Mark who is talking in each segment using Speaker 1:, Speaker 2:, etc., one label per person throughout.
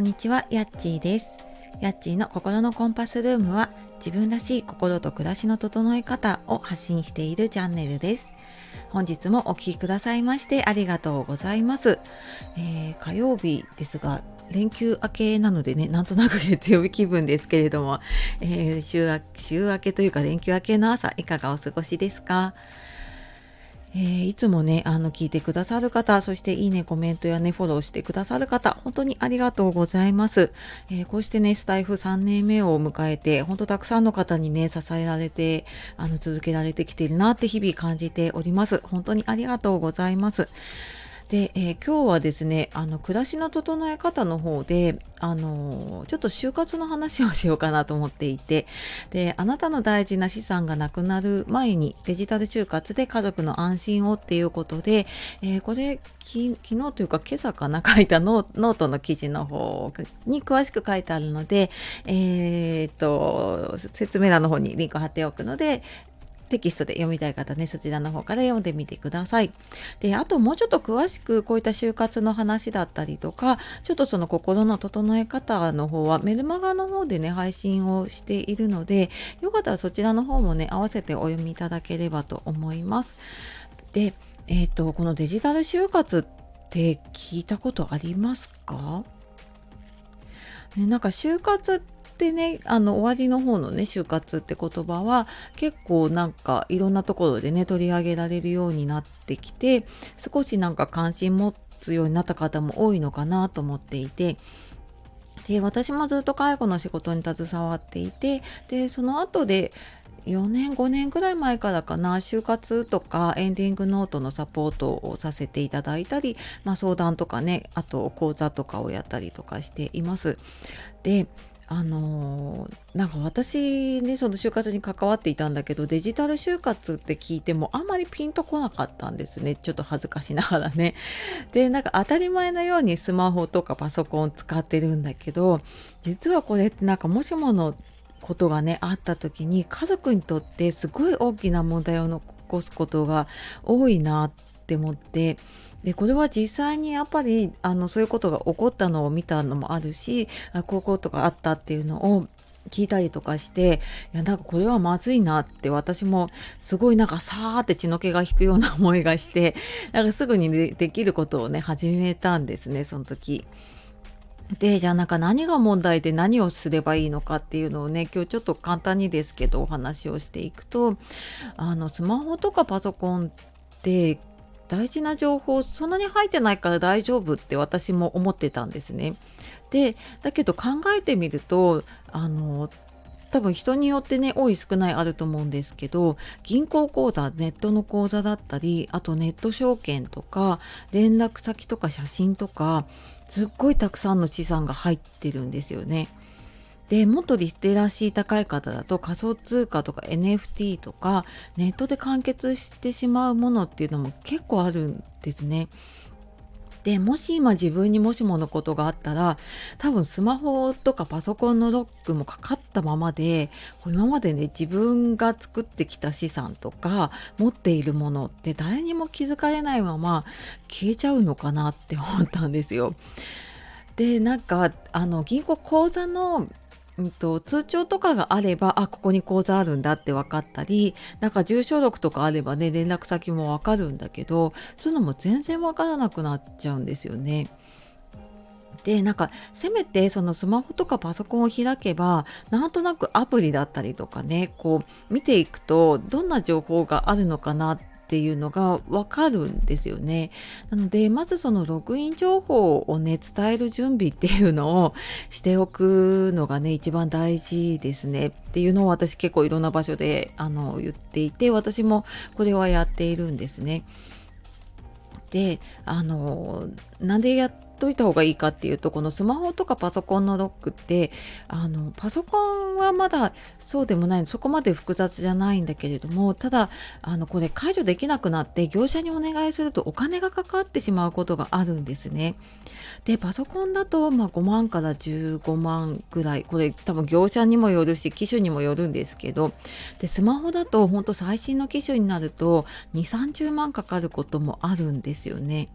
Speaker 1: んにちは、やっちーです。やっちーの心のコンパスルームは自分らしい心と暮らしの整え方を発信しているチャンネルです。本日もお聴きくださいましてありがとうございます。えー火曜日ですが、連休明けなのでね、なんとなく月曜日気分ですけれども、えー週明けというか連休明けの朝いかがお過ごしですか？えーいつもね、あの、聞いてくださる方、そしていいね、コメントやね、フォローしてくださる方、本当にありがとうございます。えーこうしてね、スタイフ3年目を迎えて、本当たくさんの方にね、支えられて、あの、続けられてきているなって日々感じております。本当にありがとうございます。で、えー今日はですね、あの、暮らしの整え方の方で、あの、ちょっと就活の話をしようかなと思っていて、で、あなたの大事な資産がなくなる前にデジタル就活で家族の安心をっていうことで、えーこれ昨日というか今朝かな書いたノーノートの記事の方に詳しく書いてあるので、えっと、説明欄の方にリンク貼っておくので、テキストで読みたい方ね、そちらの方から読んでみてください。で、あともうちょっと詳しくこういった就活の話だったりとか、ちょっとその心の整え方の方はメルマガの方でね、配信をしているので、よかったらそちらの方もね、合わせてお読みいただければと思います。で、えっ、と、このデジタル就活って聞いたことありますか？ね、なんか就活ってねあの終わりの方のね就活って言葉は結構なんかいろんなところでね取り上げられるようになってきて少しなんか関心持つようになった方も多いのかなと思っていてで私もずっと介護の仕事に携わっていてでその後で4年5年ぐらい前からかな就活とかエンディングノートのサポートをさせていただいたり、まあ、相談とかねあと講座とかをやったりとかしています。であのなんか私ねその就活に関わっていたんだけどデジタル就活って聞いてもあんまりピンとこなかったんですねちょっと恥ずかしながらね。でなんか当たり前のようにスマホとかパソコン使ってるんだけど実はこれってなんかもしものことがねあった時に家族にとってすごい大きな問題を残すことが多いなって思ってでこれは実際にやっぱりあのそういうことが起こったのを見たのもあるしあこういうことがあったっていうのを聞いたりとかしていやなんかこれはまずいなって私もすごいなんかさーって血の気が引くような思いがしてなんかすぐにでできることをね始めたんですねその時。でじゃあなんか何が問題で何をすればいいのかっていうのをね今日ちょっと簡単にですけどお話をしていくとあのスマホとかパソコンって大事な情報そんなに入ってないから大丈夫って私も思ってたんですね。でだけど考えてみるとあの多分人によってね多い少ないあると思うんですけど銀行口座ネットの口座だったりあとネット証券とか連絡先とか写真とかすっごいたくさんの資産が入ってるんですよね。でもっとリテラシー高い方だと仮想通貨とか NFT とかネットで完結してしまうものっていうのも結構あるんですね。でもし今自分にもしものことがあったら多分スマホとかパソコンのロックもかかったままで今までね自分が作ってきた資産とか持っているものって誰にも気づかれないまま消えちゃうのかなって思ったんですよ。でなんかあの銀行口座のうんと、通帳とかがあればあここに口座あるんだって分かったりなんか住所録とかあればね連絡先も分かるんだけどそういうのも全然分からなくなっちゃうんですよね。でなんかせめてそのスマホとかパソコンを開けばなんとなくアプリだったりとかねこう見ていくとどんな情報があるのかなってていうのがわかるんですよね。なのでまずそのログイン情報をね伝える準備っていうのをしておくのがね一番大事ですねっていうのを私結構いろんな場所であの言っていて私もこれはやっているんですね。であのなんでやっといた方がいいかっていうとこのスマホとかパソコンのロックってあのパソコンはまだそうでもないそこまで複雑じゃないんだけれどもただあのこれ解除できなくなって業者にお願いするとお金がかかってしまうことがあるんですね。でパソコンだと、まあ、5万から15万ぐらいこれ多分業者にもよるし機種にもよるんですけどでスマホだと本当最新の機種になると2 3 0万かかることもあるんですよね。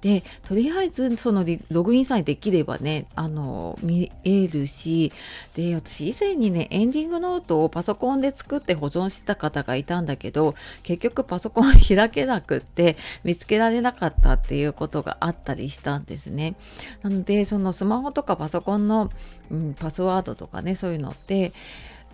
Speaker 1: でとりあえずそのログインさえできればねあの見えるしで私以前にねエンディングノートをパソコンで作って保存してた方がいたんだけど結局パソコン開けなくって見つけられなかったっていうことがあったりしたんですね。なのでそのスマホとかパソコンの、うん、パスワードとかねそういうのって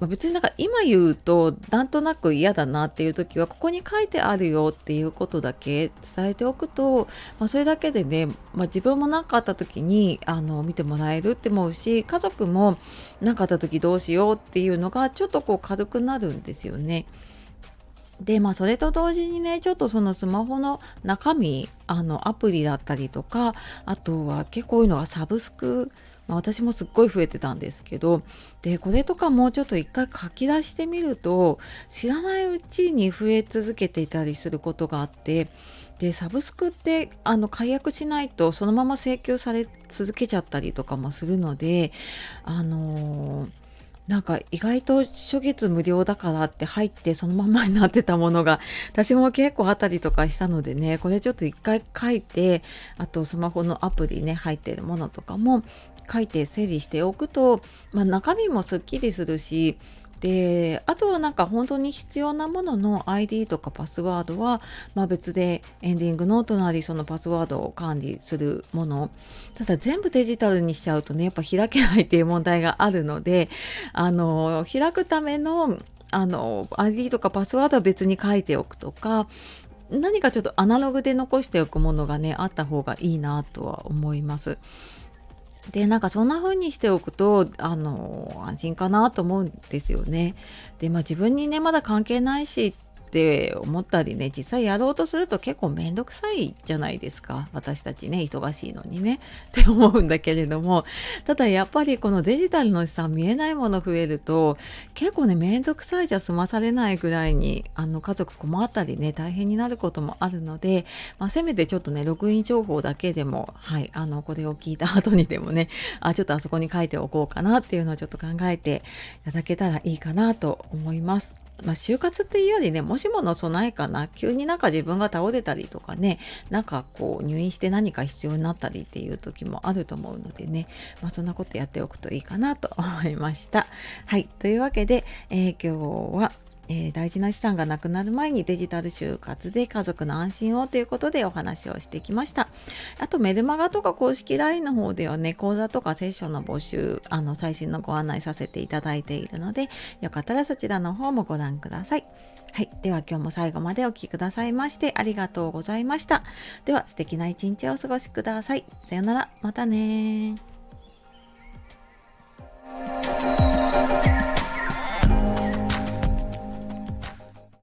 Speaker 1: まあ、別になんか今言うとなんとなく嫌だなっていう時はここに書いてあるよっていうことだけ伝えておくと、まあ、それだけでね、まあ、自分も何かあった時にあの見てもらえるって思うし家族も何かあった時どうしようっていうのがちょっとこう軽くなるんですよね。でまあそれと同時にねちょっとそのスマホの中身あのアプリだったりとかあとは結構こういうのがサブスクまあ、私もすっごい増えてたんですけどでこれとかもうちょっと一回書き出してみると知らないうちに増え続けていたりすることがあってでサブスクってあの解約しないとそのまま請求され続けちゃったりとかもするのであのーなんか意外と初月無料だからって入ってそのままになってたものが私も結構あったりとかしたのでね これちょっと一回書いてあとスマホのアプリね入ってるものとかも書いて整理しておくと、まあ、中身もすっきりするしであとはなんか本当に必要なものの ID とかパスワードは、まあ、別でエンディングノートなりそのパスワードを管理するものただ全部デジタルにしちゃうとねやっぱ開けないっていう問題があるのであの開くためのあの ID とかパスワードは別に書いておくとか何かちょっとアナログで残しておくものがねあった方がいいなとは思います。でなんかそんな風にしておくとあの安心かなと思うんですよね。でまあ自分にねまだ関係ないしって思ったりね実際やろうとすると結構めんどくさいじゃないですか。私たちね忙しいのにね。って思うんだけれども。ただやっぱりこのデジタルの資産見えないもの増えると結構ねめんどくさいじゃ済まされないぐらいにあの家族困ったりね大変になることもあるので、まあ、せめてちょっとねログイン情報だけでもはいあのこれを聞いた後にでもねあちょっとあそこに書いておこうかなっていうのをちょっと考えていただけたらいいかなと思います。まあ、就活っていうよりねもしもの備えかな。急になんか自分が倒れたりとかねなんかこう入院して何か必要になったりっていう時もあると思うのでね、まあ、そんなことやっておくといいかなと思いました。はい。というわけで、えー、今日はえー、大事な資産がなくなる前にデジタル就活で家族の安心をということでお話をしてきました。あとメルマガとか公式 LINE の方ではね、講座とかセッションの募集、あの最新のご案内させていただいているので、よかったらそちらの方もご覧ください。はい。では今日も最後までお聴きくださいましてありがとうございました。では素敵な一日をお過ごしください。さよなら。またね